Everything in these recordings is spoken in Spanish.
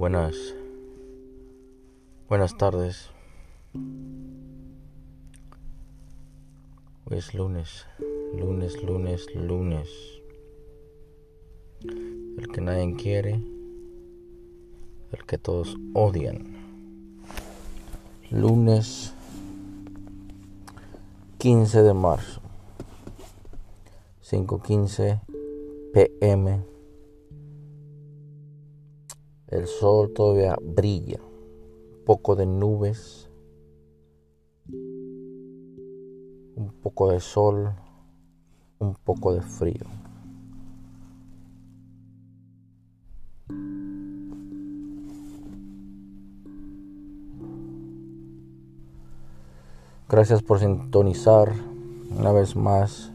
buenas buenas tardes. Hoy es lunes, lunes, lunes, lunes. El que nadie quiere, el que todos odian. Lunes 15 de marzo, 5:15 pm. El sol todavía brilla. poco de nubes. Un poco de sol. Un poco de frío. Gracias por sintonizar una vez más.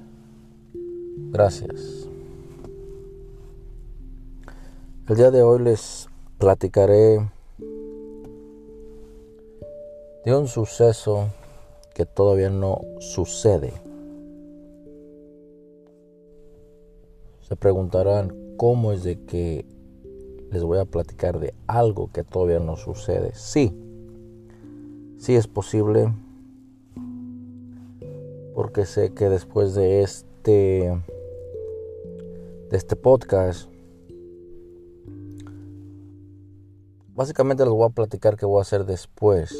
Gracias. El día de hoy les platicaré de un suceso que todavía no sucede. Se preguntarán cómo es de que les voy a platicar de algo que todavía no sucede. Sí, sí es posible porque sé que después de este de este podcast Básicamente les voy a platicar qué voy a hacer después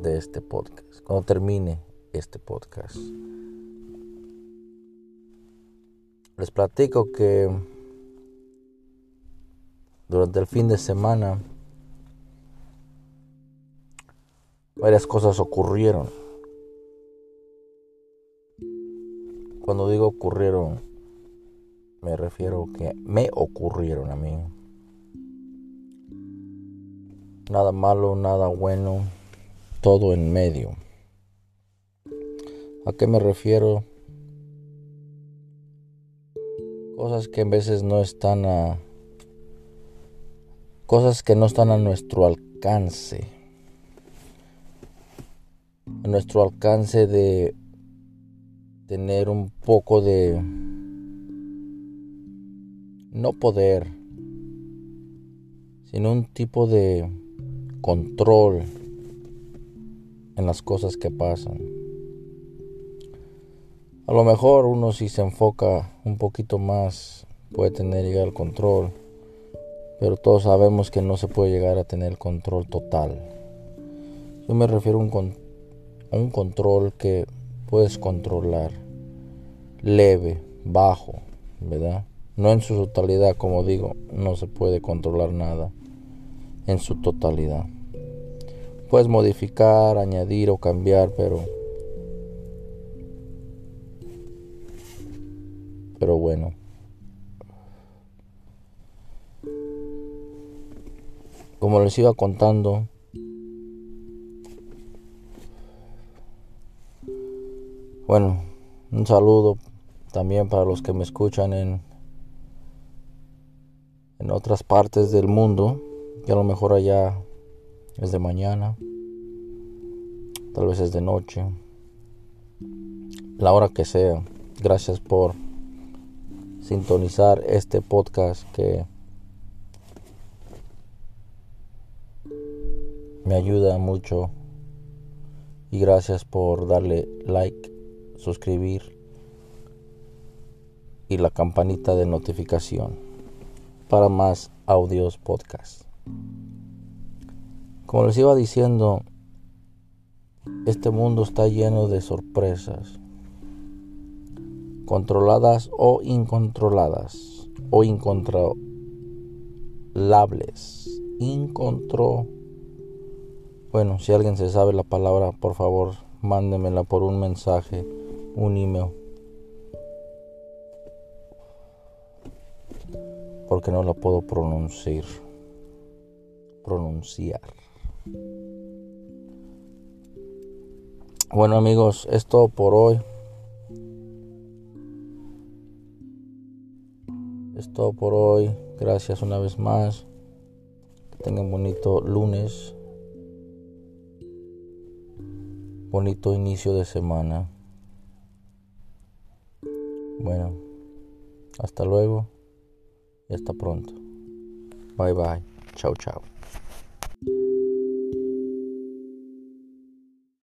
de este podcast, cuando termine este podcast. Les platico que durante el fin de semana varias cosas ocurrieron. Cuando digo ocurrieron, me refiero que me ocurrieron a mí nada malo, nada bueno, todo en medio. ¿A qué me refiero? Cosas que en veces no están a cosas que no están a nuestro alcance. A nuestro alcance de tener un poco de no poder, sino un tipo de control en las cosas que pasan. A lo mejor uno si se enfoca un poquito más puede tener llegar al control, pero todos sabemos que no se puede llegar a tener control total. Yo me refiero a un, a un control que puedes controlar, leve, bajo, ¿verdad? No en su totalidad, como digo, no se puede controlar nada en su totalidad. Puedes modificar, añadir o cambiar, pero pero bueno. Como les iba contando, bueno, un saludo también para los que me escuchan en en otras partes del mundo que a lo mejor allá es de mañana, tal vez es de noche, la hora que sea. Gracias por sintonizar este podcast que me ayuda mucho y gracias por darle like, suscribir y la campanita de notificación para más audios podcast. Como les iba diciendo, este mundo está lleno de sorpresas, controladas o incontroladas, o incontrolables. Incontro. Bueno, si alguien se sabe la palabra, por favor, mándemela por un mensaje, un email. Porque no la puedo pronunciar. Pronunciar. Bueno amigos, es todo por hoy. Es todo por hoy. Gracias una vez más. Que tengan bonito lunes. Bonito inicio de semana. Bueno, hasta luego y hasta pronto. Bye bye. Chao, chao.